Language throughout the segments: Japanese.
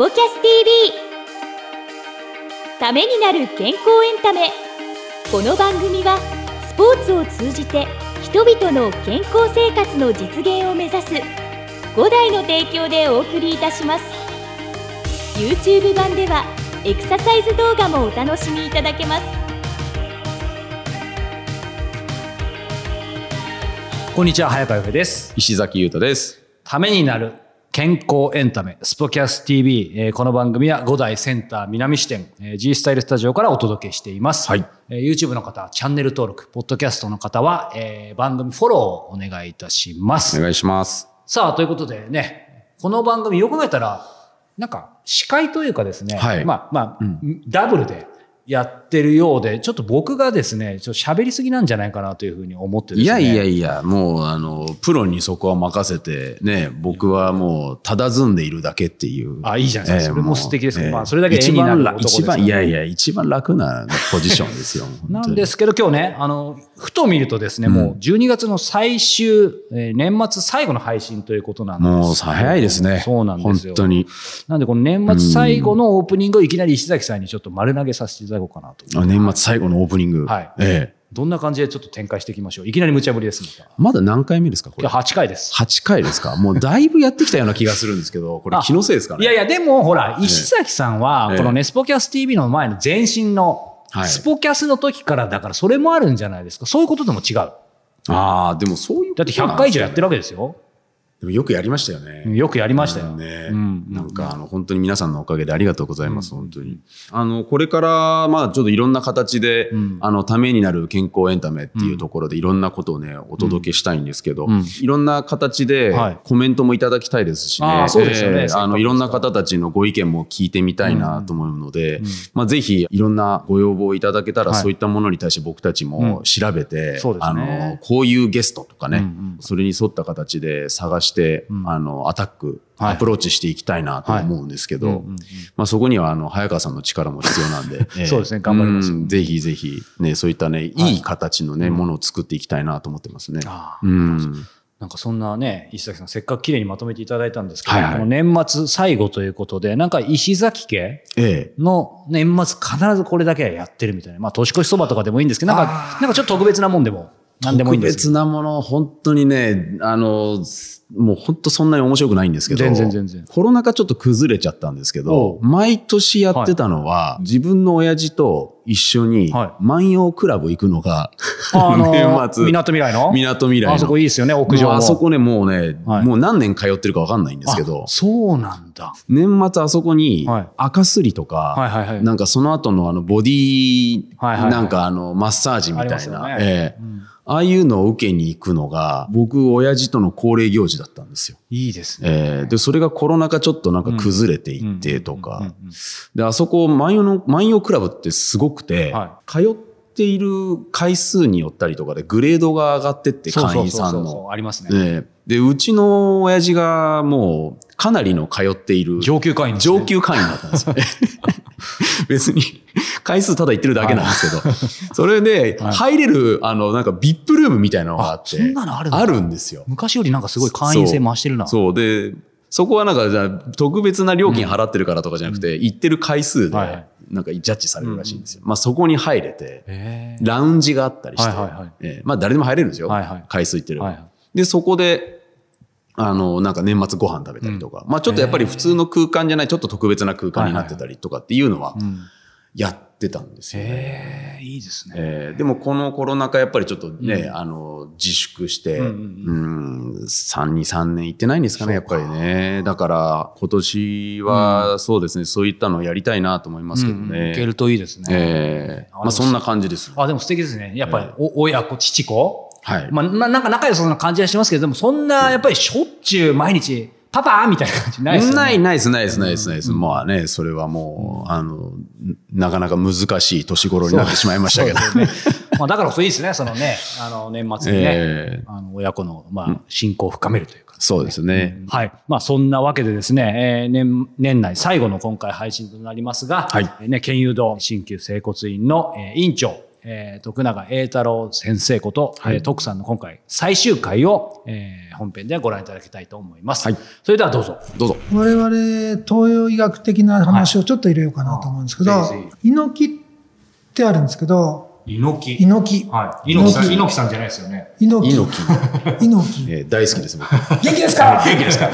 ポキャス TV ためになる健康エンタメ。この番組はスポーツを通じて人々の健康生活の実現を目指す5台の提供でお送りいたします。YouTube 版ではエクササイズ動画もお楽しみいただけます。こんにちは早川由です。石崎優太です。ためになる健康エンタメスポキャス TV、えーこの番組は5台センター南支店、えー G スタイルスタジオからお届けしています、はい。えー YouTube の方はチャンネル登録ポッドキャストの方は、えー番組フォローをお願いいたします。お願いします。さあということでねこの番組よく考えたらなんか司会というかですね、はい。まあまあ、ダブルでやってるようでちょっと僕がですねちょっと喋りすぎなんじゃないかなというふうに思ってですねいやいやいや、もう、あの、プロにそこは任せて、ね、僕はもう、佇んでいるだけっていう。あいいじゃないですかそれも素敵ですけどええまあそれだけ絵になる男です一番、いやいや、一番楽なポジションですよ。なんですすけど、今日ね、あの、ふと見るとですね、もう12月の最終、えー年末最後の配信ということなんですもう、早いですね。そうなんですよ。本当に。なんで、この年末最後のオープニングをいきなり石崎さんにちょっと丸投げさせていただこうかなと。あ年末最後のオープニング。はいええ。どんな感じでちょっと展開していきましょう？いきなり無茶ぶりです、まだ何回目ですかこれ？今日。8回です。8回ですか？もうだいぶやってきたような気がするんですけど、これあ気のせいですかね？いやいや、でも、ほら、石崎さんはえ、えこのネスポキャス TV の前の前身の、はいスポキャスの時からだから、それもあるんじゃないですか。そういうこととも違う。だああ、でもそういう。って100回以上やってるわけですよ。でもよくやりましたよね。よくやりましたよ。ね、うんなんかあの本当に皆さんのおかげでありがとうございます、本当に。あのこれからまあちょっといろんな形で、ん。あのためになる健康エンタメっていうところでいろんなことをねお届けしたいんですけど、うん。いろんな形ではい。コメントもいただきたいですしね、あーそうですよね。えーあのいろんな方たちのご意見も聞いてみたいなと思うので、まあぜひいろんなご要望いただけたら、はい。そういったものに対して僕たちも調べて、そうですあねのこういうゲストとかね、うんうん。それに沿った形で探して、あのアタック、はい。アプローチしていきたいなと思うんですけど、はいうんうんうん。まあ、そこにはあの早川さんの力も必要なんで、ええ。そうですね頑張ります。うん。ぜひぜひ、ね、そういったね、い。い形のね、ものを作っていきたいなと思ってますね。うん。なんかそんなね、石崎さん、せっかく綺麗にまとめていただいたんですけど、はいはい。この年末最後ということで、なんか石崎家ええ。の年末必ずこれだけはやってるみたいな。まあ年越しそばとかでもいいんですけど、なんか、なんかちょっと特別なもんでも、なんでもいいん特ですけど。別なもの、本当にね、あの、もう本当そんなに面白くないんですけど、全然全然。コロナ禍ちょっと崩れちゃったんですけおど、う。毎年やってたのは、自分の親父と一緒には万葉クラブ行くのが、あの 年末。みなとみらいの？みなとみらいの。あそこいいですよね、屋上も。もうあそこね、もうね、はい。もう何年通ってるか分かんないんですけどあ、そうなんだ。年末あそこにはい。赤すりとか、はいはいはい。なんかその後のあのボディ、はいはいはい。なんかあのマッサージみたいな、ありますよね。ええああいうのを受けに行くのが、僕、親父との恒例行事だったんですよ。いいですね。ええで、それがコロナ禍ちょっとなんか崩れていってとかで、あそこ、万葉の、万葉クラブってすごくて、は通っている回数によったりとかでグレードが上がってって、会員さんの。ありますね。ええで、うちの親父がもうかなりの通っている上級会員ね上級会員だったんですよね。別に回数ただ言ってるだけなんですけど、それで入れる、あの、なんか VIP ルームみたいなのがあって、あそんなの？あるあるんですよ。昔よりなんかすごい会員制増してるな。そう。で、そこはなんか、じゃあ特別な料金払ってるからとかじゃなくて、行ってる回数で、なんかジャッジされるらしいんですよ。まあそこに入れて、ラウンジがあったりして、まあ誰でも入れるんですよ。回数行ってる、で、そこで、あの、なんか年末ご飯食べたりとか、まあちょっとやっぱり普通の空間じゃない、ちょっと特別な空間になってたりとかっていうのはうんやってたんですよね。へえ、いいですね。えーでもこのコロナ禍やっぱりちょっとね、あの、自粛して、ううんん、3、2、3年行ってないんですかね、やっぱりね。だから今年はそうですね、そういったのをやりたいなと思いますけどうんうんね。いけるといいですね。えーまあそんな感じです。あ、でも素敵ですね。やっぱり、お親子、父子？はい。まあ、まあ、なんか仲良さそうな感じはしますけど、でもそんな、やっぱりしょっちゅう毎日、パパみたいな感じないですよね。ないないです、ないです、ないです、ないです。まあね、それはもう、あの、なかなか難しい年頃になってしまいましたけど。ねまあ、だからこそいいですね、そのね、あの、年末にね、えあの、親子の、まあ、信仰を深めるというか。そうですね。はい。まあ、そんなわけでですね、えー年、年内最後の今回配信となりますが、はいえーね、県誘導鍼灸整骨院の、えー院長、えー、徳永栄太郎先生こと、はいえー徳さんの今回最終回を、えー本編でご覧いただきたいと思います。はいそれではどうぞ。どうぞ。我々、東洋医学的な話をちょっと入れようかなと思うんですけど、はい猪木ってあるんですけど、猪木？猪木、はい。猪木さん猪木さんじゃないですよね。猪木、猪木。猪木。えー大好きです、僕。元気ですか？元気ですか？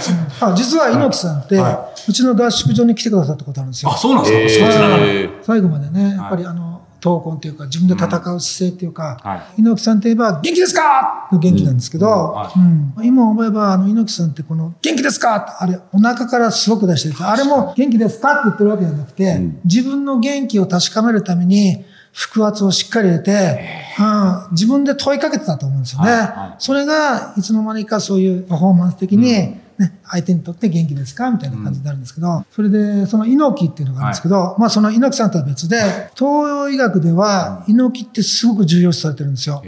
あ実は猪木さんって、はうちの合宿所に来てくださったことあるんですよあ、。そうなんですか？えー最後までね、やっぱりあの、闘魂というか、自分で戦う姿勢っていうか、はい。猪木さんといえば、元気ですか？の元気なんですけど、はうん。今思えば、あの、猪木さんってこの、元気ですか？あれ、お腹からすごく出してて、あれも元気ですか？って言ってるわけじゃなくて、うん。自分の元気を確かめるために、腹圧をしっかり入れて、うん。自分で問いかけてたと思うんですよね。はい。はい。それが、いつの間にかそういうパフォーマンス的に、ね、相手にとって元気ですかみたいな感じになるんですけど、それで、その猪木っていうのがあるんですけど、まあその猪木さんとは別で、東洋医学では猪木ってすごく重要視されてるんですよ。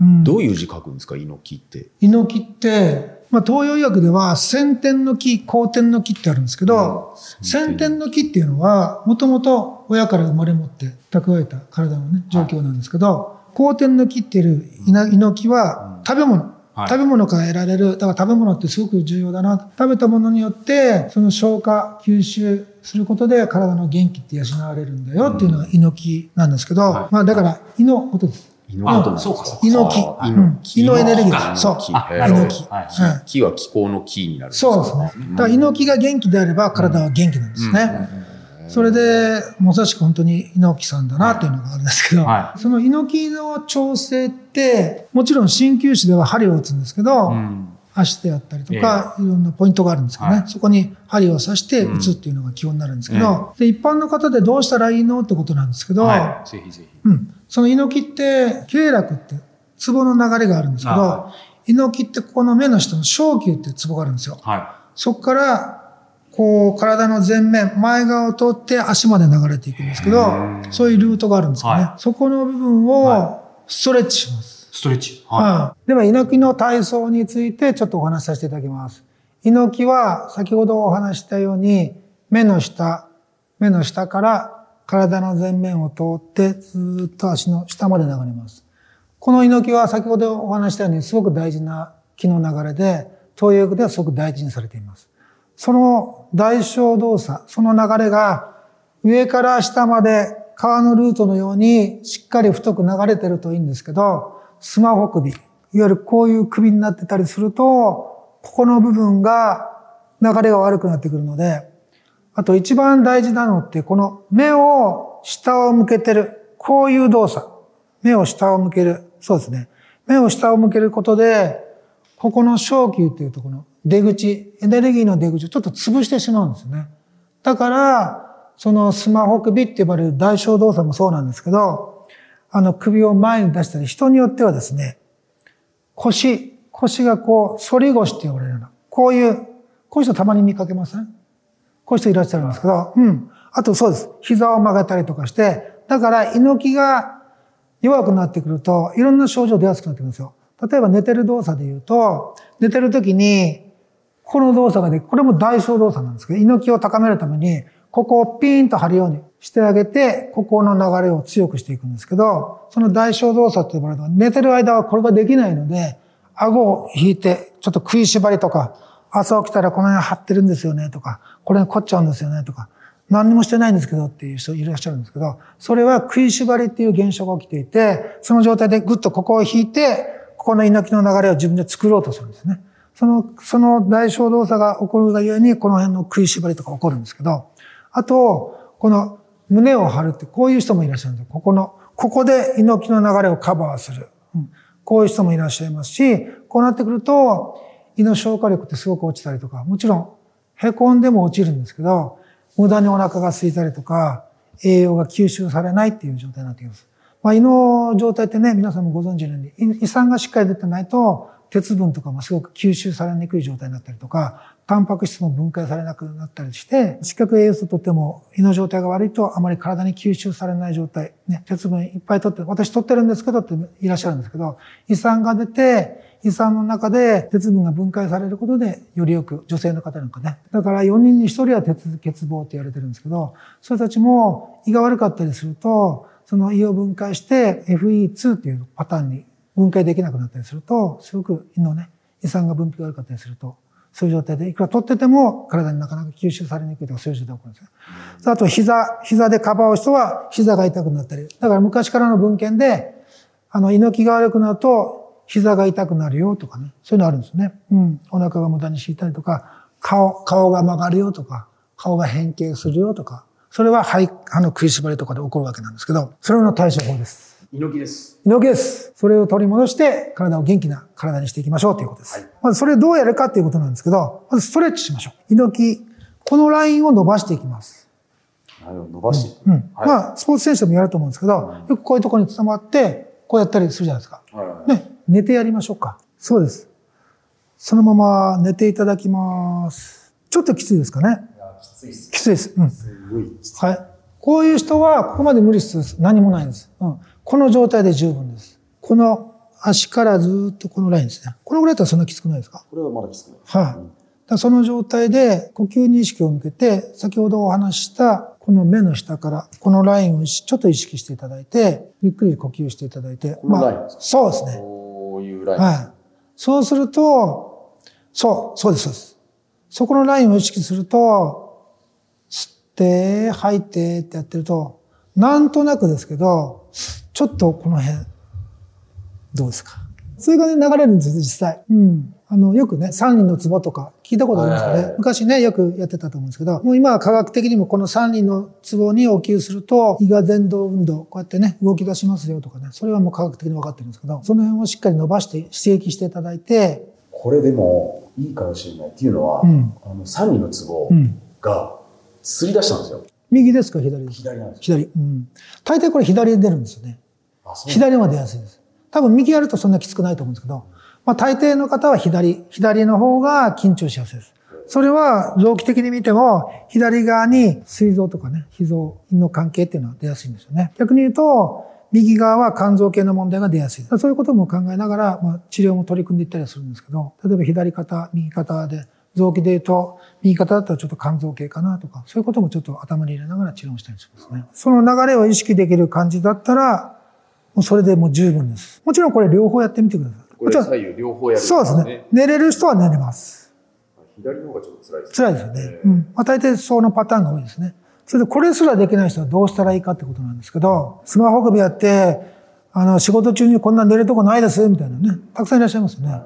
うん。どういう字書くんですか、猪木って。猪木って、まあ、東洋医学では先天の木、後天の木ってあるんですけど、先天の木っていうのは、もともと親から生まれ持って蓄えた体のね、状況なんですけど、後天の木っていう稲猪木は食べ物。はい食べ物から得られる。だから食べ物ってすごく重要だな。食べたものによって、その消化、吸収することで体の元気って養われるんだよっていうのが猪木なんですけど、はいまあだから、胃のことです。あ、そうか、そうか。猪胃のエネルギーあです。そう。猪木木。は気候の木になるそうですね。だから猪木が元気であれば体は元気なんですね。それで、まさしく本当に猪木さんだなっていうのがあるんですけど、はその猪木の調整って、もちろん鍼灸師では針を打つんですけど、うん。足であったりとか、いろんなポイントがあるんですけどね、はいそこに針を刺して打つっていうのが基本になるんですけど、で一般の方でどうしたらいいのってことなんですけど、はい。ぜひぜひ。うん。その猪木って、経絡って、ツボの流れがあるんですけあど、猪木ってここの目の下の小球っていうツボがあるんですよ。はそこから、こう、体の前面、前側を通って足まで流れていくんですけど、そういうルートがあるんですよね。はそこの部分をストレッチします。い。ストレッチ。ははい。では、猪木の体操についてちょっとお話しさせていただきます。猪木は先ほどお話ししたように、目の下、目の下から体の前面を通ってずーっと足の下まで流れます。この猪木は先ほどお話ししたようにすごく大事な気の流れで、東洋ではすごく大事にされています。その代償動作、その流れが上から下まで川のルートのようにしっかり太く流れてるといいんですけど、スマホ首、いわゆるこういう首になってたりすると、ここの部分が流れが悪くなってくるので、あと一番大事なのって、この目を下を向けてる、こういう動作。目を下を向ける。そうですね。目を下を向けることで、ここの小球っていうところ出口、エネルギーの出口をちょっと潰してしまうんですね。だから、そのスマホ首って呼ばれる代償動作もそうなんですけど、あの首を前に出したり、人によってはですね、腰、腰がこう、反り腰って呼ばれるような、こういう、こういう人たまに見かけません？こういう人いらっしゃるんですけど、うん。あとそうです。膝を曲げたりとかして、だから猪木が弱くなってくると、いろんな症状出やすくなってくるんですよ。例えば寝てる動作で言うと、寝てる時に、この動作ができ、これも代償動作なんですけど、猪木を高めるために、ここをピーンと張るようにしてあげて、ここの流れを強くしていくんですけど、その代償動作って呼ばれるのは、寝てる間はこれができないので、顎を引いて、ちょっと食いしばりとか、朝起きたらこの辺張ってるんですよねとか、これに凝っちゃうんですよねとか、何にもしてないんですけどっていう人いらっしゃるんですけど、それは食いしばりっていう現象が起きていて、その状態でぐっとここを引いて、ここの猪木の流れを自分で作ろうとするんですね。その、その代償動作が起こるがゆえに、この辺の食いしばりとか起こるんですけど、あと、この胸を張るって、こういう人もいらっしゃるんですよ。ここの、ここで猪木の流れをカバーする。うんこういう人もいらっしゃいますし、こうなってくると、胃の消化力ってすごく落ちたりとか、もちろん、凹んでも落ちるんですけど、無駄にお腹が空いたりとか、栄養が吸収されないっていう状態になってきます。まあ、胃の状態ってね、皆さんもご存知のように、胃酸がしっかり出てないと、鉄分とかもすごく吸収されにくい状態になったりとか、タンパク質も分解されなくなったりして、視覚栄養素とっても胃の状態が悪いとあまり体に吸収されない状態、ね、鉄分いっぱい取って、私取ってるんですけどっていらっしゃるんですけど、胃酸が出て、胃酸の中で鉄分が分解されることで、よりよく女性の方なんかね。だから4人に1人は鉄欠乏って言われてるんですけど、それたちも胃が悪かったりすると、その胃を分解して FE2 っていうパターンに分解できなくなったりすると、すごく胃のね、胃酸が分泌が悪かったりすると、そういう状態で、いくら取ってても体になかなか吸収されにくいとかそういう状態が起こるんですよ。あと膝、膝でカバーを人は膝が痛くなったり。だから昔からの文献で、あの、猪木が悪くなると膝が痛くなるよとかね。そういうのあるんですね。うん。お腹が無駄に敷いたりとか、顔、顔が曲がるよとか、顔が変形するよとか。それは肺、歯の食いしばりとかで起こるわけなんですけど、それの対処法です。猪木です。猪木です。それを取り戻して、体を元気な体にしていきましょうということです。はい、まずそれどうやるかっていうことなんですけど、まずストレッチしましょう。猪木、このラインを伸ばしていきます。伸ばしていく、うん、はい、まあ、スポーツ選手でもやると思うんですけど、よくこういうところに伝わって、こうやったりするじゃないですか。はい、ね、寝てやりましょうか。そうです。そのまま寝ていただきます。ちょっときついですかね。きついです。きついです。うん。すごいはい。こういう人は、ここまで無理する何もないんです。うん。この状態で十分です。この足からずっとこのラインですね。このぐらいだったらそんなきつくないですか？これはまだきつくない。はい、あ、その状態で呼吸に意識を向けて、先ほどお話したこの目の下からこのラインをちょっと意識していただいて、ゆっくり呼吸していただいて。このラインですか、まあ、そうですね。こういうラインはい。そうすると、そう、そうです、そうです。そこのラインを意識すると、吸って、吐いてってやってると、なんとなくですけど、ちょっとこの辺、どうですか？そういう感じで流れるんですよ、実際。うん。あの、よくね、三輪の壺とか聞いたことありますかね？昔ね、よくやってたと思うんですけど、もう今は科学的にもこの三輪の壺にお給すると、胃が前動運動、こうやってね、動き出しますよとかね、それはもう科学的に分かってるんですけど、その辺をしっかり伸ばして刺激していただいて、これでもいいかもしれないっていうのは、うん、あの三輪の壺がすり出したんですよ。右ですか？左ですか左なんです左。うん。大体これ左で出るんですよね。左の方が出やすいです。多分右やるとそんなきつくないと思うんですけど、まあ大抵の方は左、左の方が緊張しやすいです。それは臓器的に見ても、左側に膵臓とかね、脾臓の関係っていうのは出やすいんですよね。逆に言うと、右側は肝臓系の問題が出やすい。そういうことも考えながら、まあ、治療も取り組んでいったりするんですけど、例えば左肩、右肩で、臓器で言うと、右肩だったらちょっと肝臓系かなとか、そういうこともちょっと頭に入れながら治療したりしますね。その流れを意識できる感じだったら、もうそれでもう十分です。もちろんこれ両方やってみてください。これ左右両方やる、ね、そうですね。寝れる人は寝れます。左の方がちょっと辛いですね。辛いですよね。うん。まあ大抵そのパターンが多いですね。それでこれすらできない人はどうしたらいいかってことなんですけど、スマホ首やって、あの、仕事中にこんな寝るとこないです、みたいなね。たくさんいらっしゃいますね。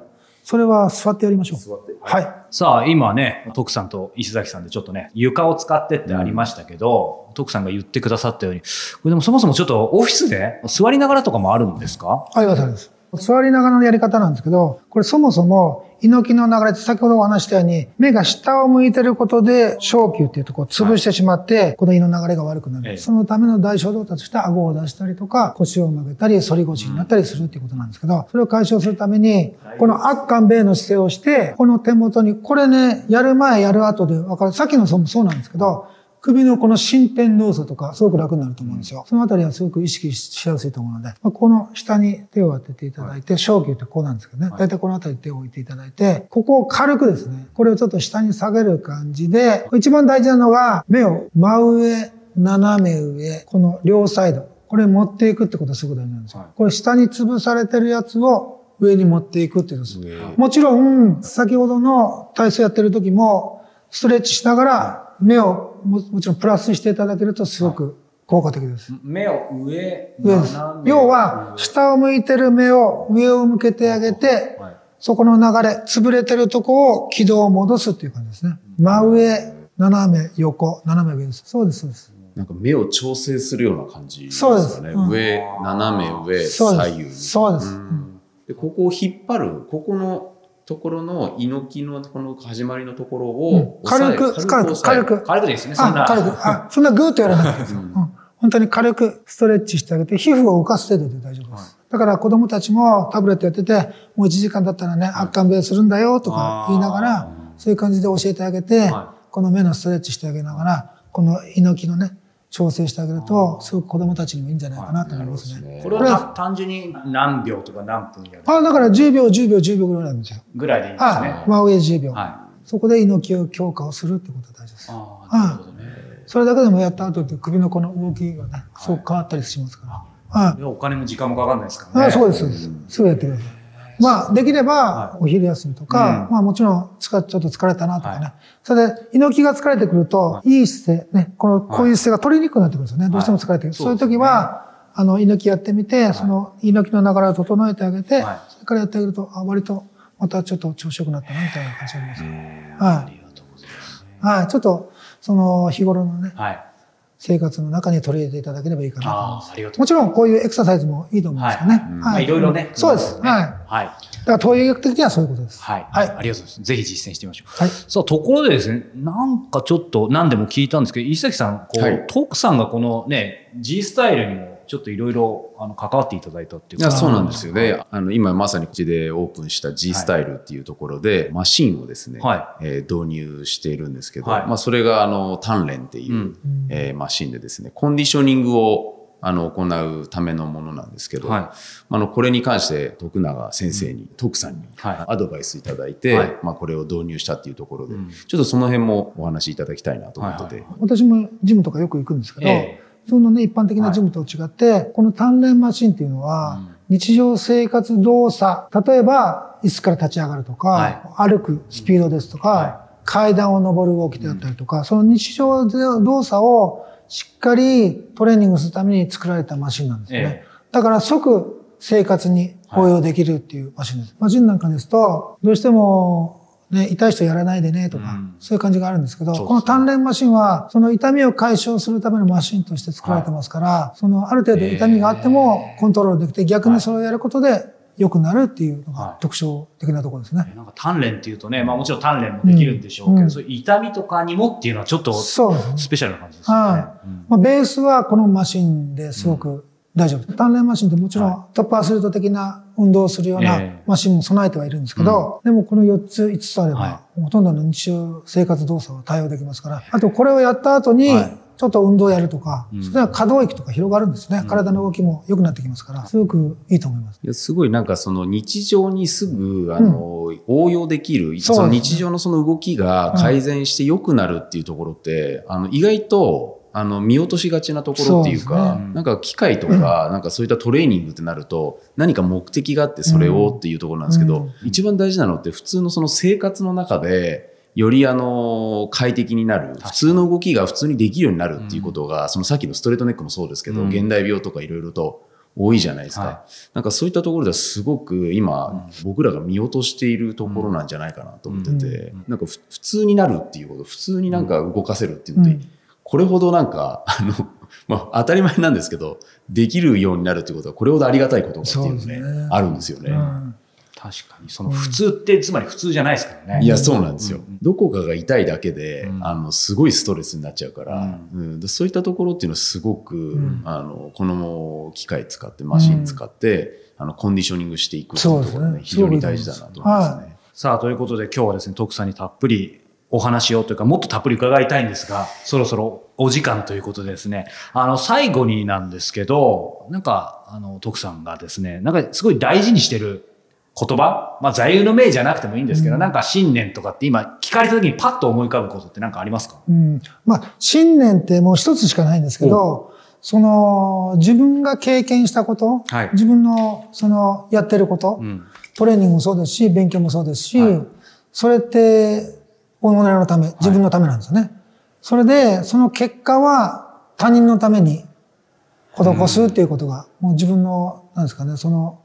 それは座ってやりましょう。座って。はい。さあ、今ね、徳さんと石崎さんでちょっとね、床を使ってってありましたけど、うん、徳さんが言ってくださったように、これでもそもそもちょっとオフィスで座りながらとかもあるんですか？あります、あります。座りながらのやり方なんですけど、これそもそも猪木の流れって先ほどお話したように、目が下を向いてることで、小球っていうとこを潰してしまって、この胃の流れが悪くなる。そのための大小動作として顎を出したりとか、腰を曲げたり、反り腰になったりするっていうことなんですけど、それを解消するために、この悪感米の姿勢をして、この手元に、これね、やる前やる後で分かる。さっきのもそうなんですけど、首のこの伸展動作とか、すごく楽になると思うんですよ。そのあたりはすごく意識しやすいと思うので、まあ、この下に手を当てていただいて、小球ってこうなんですけどね。だいたいこのあたり手を置いていただいて、ここを軽くですね、これをちょっと下に下げる感じで、一番大事なのが、目を真上、斜め上、この両サイド。これ持っていくってことがすごく大事なんですよ。これ下に潰されてるやつを上に持っていくっていうことです。もちろん、先ほどの体操やってる時も、ストレッチしながら目をももちろんプラスしていただけるとすごく効果的です。目を上、上です。要は、下を向いてる目を上を向けてあげて、そこの流れ、潰れてるとこを軌道を戻すっていう感じですね。真上、斜め、横、斜め上です。そうです、そうです。なんか目を調整するような感じですかね。そうです。うん、上、斜め上、左右。そうです。でここを引っ張る、ここのところの猪木のこの始まりのところを、軽く、軽く、軽く。軽く。ですね、そんな。軽く。あ、そんなグーッとやらなくていい。うん、本当に軽くストレッチしてあげて、皮膚を浮かす程度で大丈夫です。だから子供たちもタブレットやってて、もう1時間だったらね、圧巻ベするんだよとか言いながら、そういう感じで教えてあげて、この目のストレッチしてあげながら、この猪木のね、調整してあげると、すごく子供たちにもいいんじゃないかなと思いますね。これは単純に何秒とか何分やる？あ、だから10秒、10秒、10秒ぐらいなんですよ。ぐらいでいいですね。真上10秒。はい。そこで猪木を強化をするってことが大事です。ああ、なるほどね。それだけでもやった後って首のこの動きがね、すごく変わったりしますから。はい。お金も時間もかかんないですからね。あそうです、そうです。すぐやってください。まあ、できれば、お昼休みとか、うんまあもちろん、ちょっと疲れたなとかね。はそれで、猪木が疲れてくると、いい姿勢、ね、この、こういう姿勢が取りにくくなってくるんですよね。どうしても疲れてくる。そういう時は、あの、猪木やってみて、その、猪木の流れを整えてあげて、はいそれからやってあげると、あ、割と、またちょっと調子良くなったな、みたいな感じがあります。はい。ありがとうございます。はい。ちょっと、その、日頃のね、はい。生活の中に取り入れていただければいいかなと思います。ああ、ありがとうもちろん、こういうエクササイズもいいと思うんですよね。はいまあいろいろね。そうです。はい。だかはい。ら、東洋医学的にはそういうことです。はい。はいありがとうございます。ぜひ実践してみましょう。はい。さあ、ところでですね、なんかちょっと何でも聞いたんですけど、石崎さん、こう、はい徳さんがこのね、G スタイルにもちょっといろいろあの関わっていただいたっていうか。いやそうなんですよね。あの今まさにこっちでオープンした G スタイルっていうところで、マシンをですね、はえー導入しているんですけど、はい。まあ、それがあの鍛錬っていう、うん。えーマシンでですね、コンディショニングをあの行うためのものなんですけど、はい。あのこれに関して徳永先生に、徳さんにはい。アドバイスいただいて、はい。まあ、これを導入したっていうところで、うん。ちょっとその辺もお話しいただきたいなと思ってて、はい私もジムとかよく行くんですけど、え普通のね、一般的なジムと違って、この鍛錬マシンっていうのは、日常生活動作、例えば、椅子から立ち上がるとか、はい。歩くスピードですとか、は階段を登る動きであったりとか、その日常動作をしっかりトレーニングするために作られたマシンなんですね。えだから即生活に応用できるっていうマシンです。マシンなんかですと、どうしても、ね、痛い人やらないでねとか、うん。そういう感じがあるんですけど、ね。この鍛錬マシンは、その痛みを解消するためのマシンとして作られてますから、そのある程度痛みがあってもコントロールできて、逆にそれをやることで良くなるっていうのはい。が特徴的なところですね。なんか鍛錬っていうとね、まあもちろん鍛錬もできるんでしょうけど、うん。そういう痛みとかにもっていうのはちょっとそうですね。スペシャルな感じですよね。はうん。まあ、ベースはこのマシンですごく大丈夫。です。鍛錬マシンってもちろんトップアスリート的な運動をするようなええ。マシンも備えてはいるんですけど、でもこの4つ、5つあれば、はほとんどの日常生活動作は対応できますから、あとこれをやった後にはい、ちょっと運動をやるとか、うん。それは可動域とか広がるんですね。体の動きも良くなってきますから、すごくいいと思います。いやすごいなんかその日常にすぐあの、応用できる、その日常のその動きが改善して良くなるっていうところって、あの意外とあの見落としがちなところっていうか、ね。なんか機械とか、なんかそういったトレーニングってなると何か目的があってそれをっていうところなんですけど、うん。一番大事なのって普通のその生活の中でよりあの快適になる普通の動きが普通にできるようになるっていうことが、そのさっきのストレートネックもそうですけど、うん。現代病とかいろいろと多いじゃないですか。はなんかそういったところではすごく今、僕らが見落としているところなんじゃないかなと思ってて、うんなんかふ普通になるっていうこと、普通になんか動かせるっていうのって、うんこれほどなんか、あの、まあ当たり前なんですけど、できるようになるってことはこれほどありがたいことかっていうのね、ね。あるんですよね。うん。確かに、その普通って、つまり普通じゃないですからね。いや、そうなんですよ。うん。どこかが痛いだけで、うん。あの、すごいストレスになっちゃうから、ううん。でそういったところっていうのはすごく、ん。あの、この機械使って、マシン使って、あの、コンディショニングしていくっていうところがね、ね。非常に大事だなと思いますね。さあ、ということで今日はですね、徳さんにたっぷりお話をというか、もっとたっぷり伺いたいんですが、そろそろお時間ということでですね、あの、最後になんですけど、なんか、あの、徳さんがですね、なんかすごい大事にしてる言葉まあ、座右の銘じゃなくてもいいんですけど、うん。なんか信念とかって今聞かれた時にパッと思い浮かぶことって何かありますか？うん。まあ、信念ってもう一つしかないんですけど、その、自分が経験したこと、はい。自分の、その、やってること、うん。トレーニングもそうですし、勉強もそうですし、はい。それって、己のため、自分のためなんですよね。それで、その結果は他人のために施すっていうことが、もう自分の、なんですかね、その、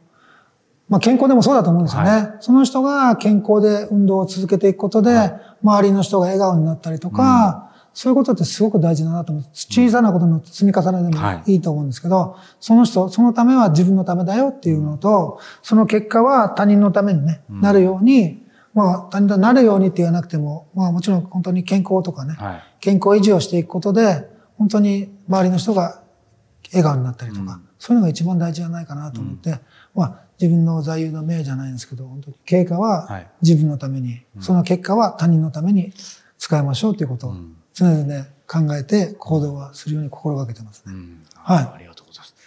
まあ健康でもそうだと思うんですよね。はその人が健康で運動を続けていくことで、周りの人が笑顔になったりとか、そういうことってすごく大事だなと思う。小さなことの積み重ねでもはい。いいと思うんですけど、その人、そのためは自分のためだよっていうのと、その結果は他人のためにね、なるように、まあ他人となるようにって言わなくても、まあもちろん本当に健康とかね、はい。健康維持をしていくことで、本当に周りの人が笑顔になったりとか、そういうのが一番大事じゃないかなと思って、まあ自分の座右の銘じゃないんですけど、本当に経過ははい。自分のために、その結果は他人のために使いましょうということを常々ね考えて行動はするように心がけてますね。うん。はい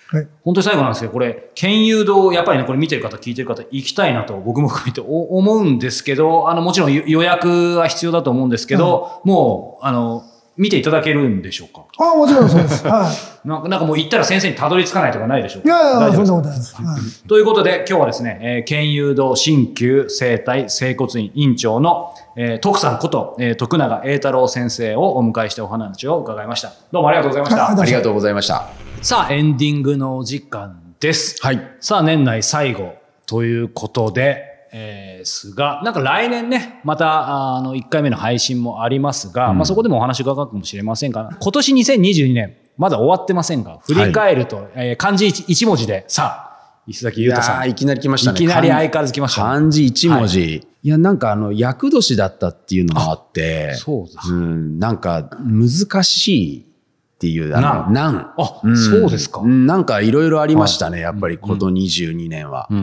はい。本当に最後なんですけど、これ、県誘導、やっぱりね、これ見てる方、聞いてる方、行きたいなと僕も含めてお思うんですけど、あの、もちろん予予約は必要だと思うんですけど、もう、あの、見ていただけるんでしょうか？ああ、もちろんそうです。はい。なんかなんかもう行ったら先生にたどり着かないとかないでしょうか？いやいや、大丈夫そんですか？なことないです。はい。ということで、今日はですね、えー、県誘導鍼灸整体整骨院院長の、えー、徳さんこと、えー、徳永栄太郎先生をお迎えしてお話を伺いました。どうもありがとうございました。はいありがとうございました。さあ、エンディングのお時間です。はい。さあ、年内最後ということで、えー、すが、なんか来年ね、また、あの、1回目の配信もありますが、まあそこでもお話伺うかもしれませんが、今年2022年、まだ終わってませんが、振り返ると、えー漢字 1, 文字で、さあ、石崎優太さん。いきなり来ましたね。いきなり相変わらず来ましたね漢字一文字。い、や、なんかあの、厄年だったっていうのもあって、そうだ。うん、なんか難しいっていう、あの、難。あ、ん。そうですか。うん。なんかいろいろありましたね、やっぱりこの22年は。うん。う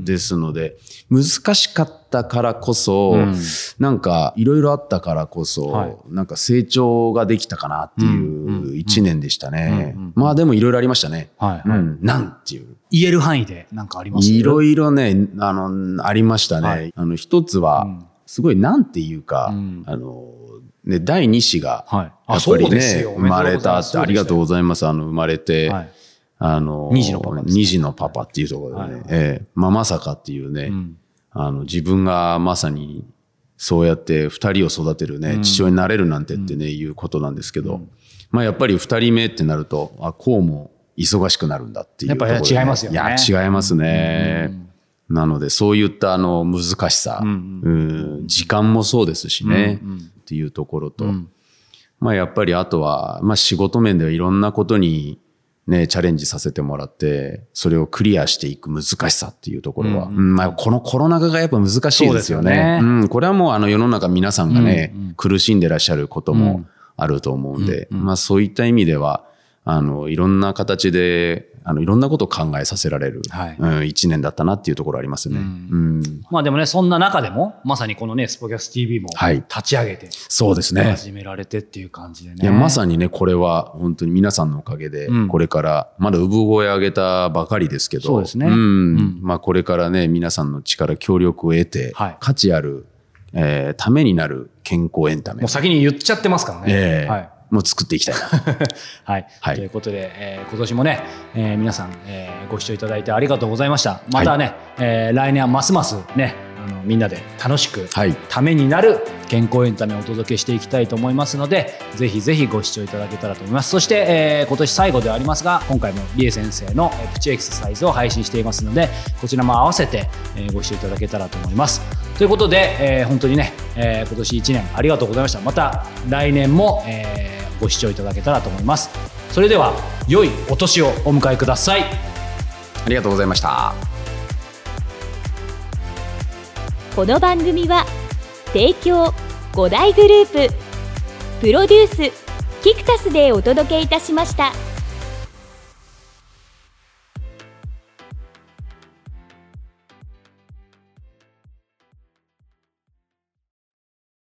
ん。ですので、難しかったからこそ、うん。なんかいろいろあったからこそ、はい。なんか成長ができたかなっていう一年でしたね。うん。うん。まあでもいろいろありましたね。はい、はい。うん、なんっていう。言える範囲でなんかあります？いろいいろね、あの、ありましたね。はい。あの、一つは、うん。すごいなんていうか、うん。あの、ね、第二子が、はい。やっぱりね、そうですよ。生まれたって、ありがとうございます。あの、生まれて、はい。あの、二児のパパね。のパパっていうところでね、はい。ええ。まあ、まさかっていうね、うん。あの、自分がまさに、そうやって二人を育てるね、うん。父親になれるなんてってね、いうことなんですけど、まあやっぱり二人目ってなると、あ、こうも忙しくなるんだっていうところで、やっぱ違いますよね。いや、違いますね。なので、そういったあの難しさ、うん。うん時間もそうですしね、うんうんっていうところと、ん。まあやっぱりあとは、まあ仕事面ではいろんなことにね、チャレンジさせてもらって、それをクリアしていく難しさっていうところは、うんまあこのコロナ禍がやっぱ難しいですよね。そうよね。うん、これはもうあの世の中皆さんがね、苦しんでらっしゃることもあると思うんで、まあそういった意味では、あの、いろんな形で、あの、いろんなことを考えさせられる、はい。うん、一年だったなっていうところありますね。うん。まあでもね、そんな中でも、まさにこのね、スポキャス TV もはい。立ち上げて、そうですね。始められてっていう感じでね。いや、まさにね、これは本当に皆さんのおかげで、うん。これから、まだ産声上げたばかりですけど、そうですね。ん。うん。まあ、これからね、皆さんの力、協力を得て、はい。価値ある、えーためになる健康エンタメ。もう先に言っちゃってますからね。ええ。はい。もう作っていきたいな。はい。はいということで、えー今年もね、えー皆さん、えーご視聴いただいてありがとうございました。またね、えー来年はますますね、あのみんなで楽しく、はい。ためになる健康エンタメをお届けしていきたいと思いますのでぜひぜひご視聴いただけたらと思いますそして、えー今年最後ではありますが今回もリエ先生のえープチエクササイズを配信していますのでこちらも合わせて、えーご視聴いただけたらと思いますということで、えー本当にね、えー今年1年ありがとうございましたまた来年も、えーご視聴いただけたらと思いますそれでは良いお年をお迎えくださいありがとうございました。この番組は提供5大グループプロデュースキクタスでお届けいたしました。